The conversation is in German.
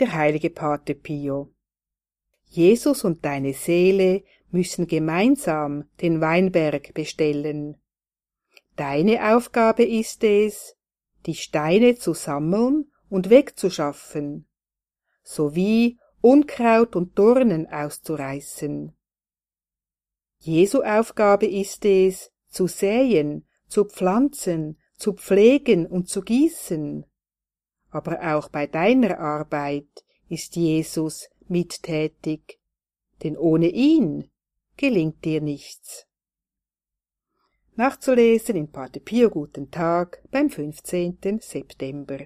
der heilige Pate Pio. Jesus und deine Seele müssen gemeinsam den Weinberg bestellen. Deine Aufgabe ist es, die Steine zu sammeln und wegzuschaffen, sowie Unkraut und Dornen auszureißen. Jesu Aufgabe ist es, zu säen, zu pflanzen, zu pflegen und zu gießen. Aber auch bei deiner Arbeit ist Jesus mittätig, denn ohne ihn gelingt dir nichts. Nachzulesen in Pater Pio Guten Tag beim 15. September.